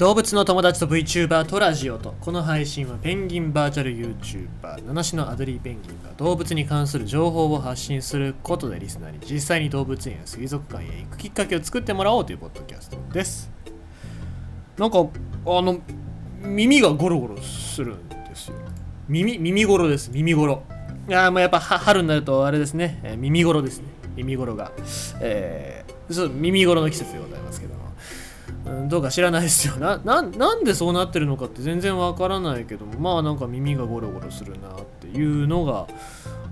動物の友達と VTuber とラジオとこの配信はペンギンバーチャル YouTuber 七種のアドリーペンギンが動物に関する情報を発信することでリスナーに実際に動物園や水族館へ行くきっかけを作ってもらおうというポッドキャストです。なんかあの耳がゴロゴロするんですよ。耳耳ゴロです耳ゴロいやもうやっぱ春になるとあれですね、え耳ゴロですね。耳ゴロが。えー、そう耳ゴロの季節でございますけども。うんどうか知らないですよ。ななんでそうなってるのかって全然わからないけどもまあなんか耳がゴロゴロするなっていうのが、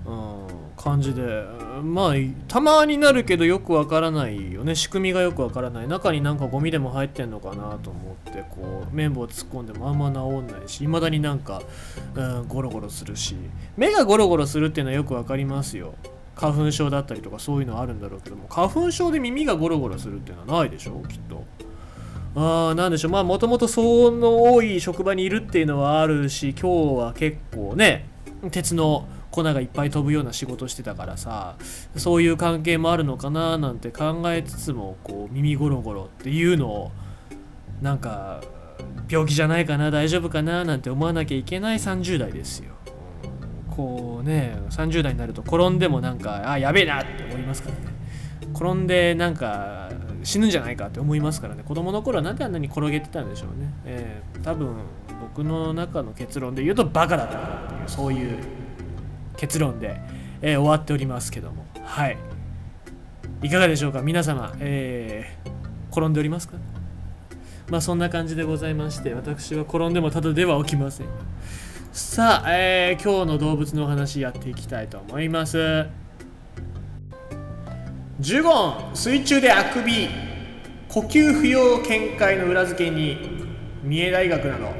うん、感じでまあたまになるけどよくわからないよね。仕組みがよくわからない。中になんかゴミでも入ってんのかなと思ってこう綿棒突っ込んでもあんま治んないし未だになんか、うん、ゴロゴロするし。目がゴロゴロするっていうのはよくわかりますよ。花粉症だったりとかそういうのあるんだろうけども花粉症で耳がゴロゴロするっていうのはないでしょ？きっと。あーなんでしょうまあもともと騒音の多い職場にいるっていうのはあるし今日は結構ね鉄の粉がいっぱい飛ぶような仕事してたからさそういう関係もあるのかななんて考えつつもこう耳ゴロゴロっていうのをなんか病気じゃないかな大丈夫かななんて思わなきゃいけない30代ですよ。こうね30代になると転んでもなんかあやべえなって思いますからね転んでなんか死ぬんじゃないかって思いますからね。子供の頃はなんであんなに転げてたんでしょうね、えー多分僕の中の結論で言うとバカだったからっていうそういう結論で、えー終わっておりますけども。はい。いかがでしょうか？皆様、えー転んでおりますか？まあそんな感じでございまして私は転んでもただでは起きません。さあ、えー今日の動物のお話やっていきたいと思います。ジュゴン水中であくび呼吸不要見解の裏付けに三重大学など。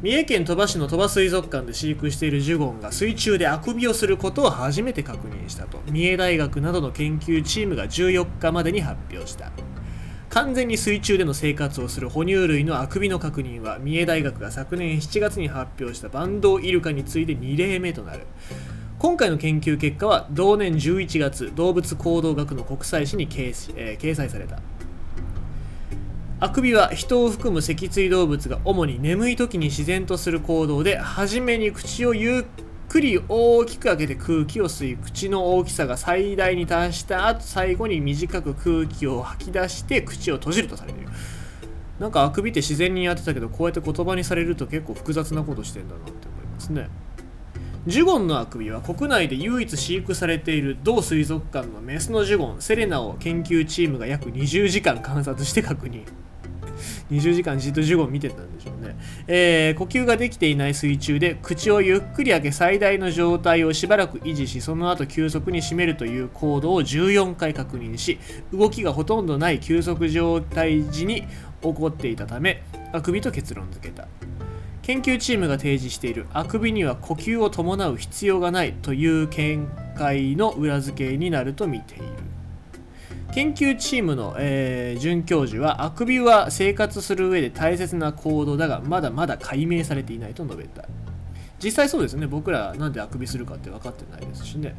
三重県鳥羽市の鳥羽水族館で飼育しているジュゴンが水中であくびをすることを初めて確認したと。三重大学などの研究チームが14日までに発表した。完全に水中での生活をする哺乳類のあくびの確認は三重大学が昨年7月に発表したバンドウイルカに次いで2例目となる。今回の研究結果は同年11月動物行動学の国際誌に掲,、えー掲載された。あくびは人を含む脊椎動物が主に眠い時に自然とする行動で初めに口をゆっくり大きく開けて空気を吸い口の大きさが最大に達した後最後に短く空気を吐き出して口を閉じるとされている。なんかあくびって自然にやってたけどこうやって言葉にされると結構複雑なことしてんだなって思いますね。ジュゴンのあくびは国内で唯一飼育されている同水族館のメスのジュゴンセレナを研究チームが約20時間観察して確認。20時間じっとジュゴン見てたんでしょうね、えー呼吸ができていない水中で口をゆっくり開け最大の状態をしばらく維持しその後急速に締めるという行動を14回確認し動きがほとんどない休息状態時に起こっていたためあくびと結論付けた。研究チームが提示している。あくびには呼吸を伴う必要がないという見解の裏付けになると見ている。研究チームの、えー准教授はあくびは生活する上で大切な行動だがまだまだ解明されていないと述べた。実際そうですね。僕らなんであくびするかって分かってないですしね、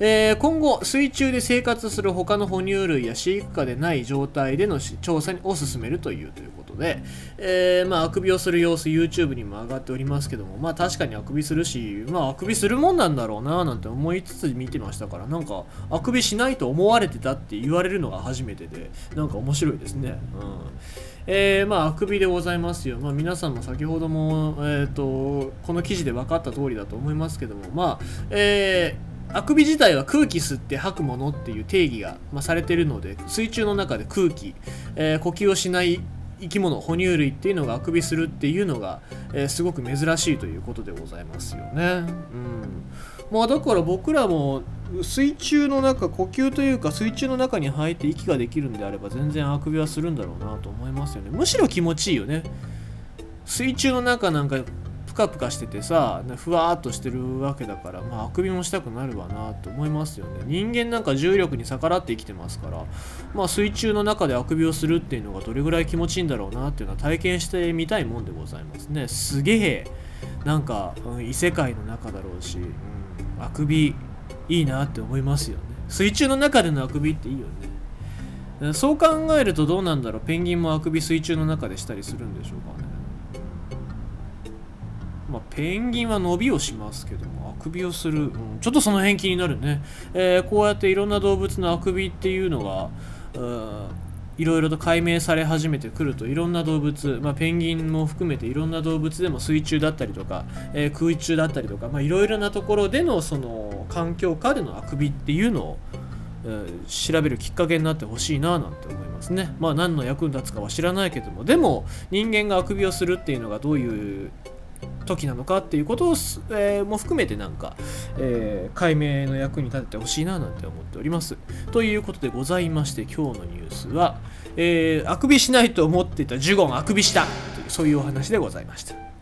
えー今後水中で生活する他の哺乳類や飼育下でない状態での調査を進めるというということ。で、えーまあ、あくびをする様子 YouTube にも上がっておりますけどもまあ確かにあくびするしまああくびするもんなんだろうななんて思いつつ見てましたからなんかあくびしないと思われてたって言われるのが初めてでなんか面白いですね。うん。えーまああくびでございますよ、まあ、皆さんも先ほども、えー、とこの記事で分かった通りだと思いますけどもまあえーあくび自体は空気吸って吐くものっていう定義が、まあ、されてるので水中の中で空気、えー呼吸をしない生き物哺乳類っていうのがあくびするっていうのが、えーすごく珍しいということでございますよね。うん。まあだから僕らも水中の中呼吸というか水中の中に入って息ができるんであれば全然あくびはするんだろうなと思いますよね。むしろ気持ちいいよね。水中の中なんかプカプカしててさふわーっとしてるわけだからまああくびもしたくなるわなと思いますよね。人間なんか重力に逆らって生きてますからまあ水中の中であくびをするっていうのがどれぐらい気持ちいいんだろうなっていうのは体験してみたいもんでございますね。すげえなんか、うん異世界の中だろうし、うん、あくびいいなって思いますよね。水中の中でのあくびっていいよねそう考えるとどうなんだろう。ペンギンもあくび水中の中でしたりするんでしょうかね。まあ、ペンギンは伸びをしますけどもあくびをする、うん、ちょっとその辺気になるね、えー、こうやっていろんな動物のあくびっていうのがいろいろと解明され始めてくるといろんな動物、まあ、ペンギンも含めていろんな動物でも水中だったりとか、えー、空中だったりとかいろいろなところでのその環境下でのあくびっていうのを、えー、調べるきっかけになってほしいななんて思いますね。まあ何の役に立つかは知らないけどもでも人間があくびをするっていうのがどういう時なのかっていうことを、えー、も含めてなんか、えー、解明の役に立ててほしいななんて思っております。ということでございまして今日のニュースは、えー、あくびしないと思っていたジュゴンあくびしたというそういうお話でございました。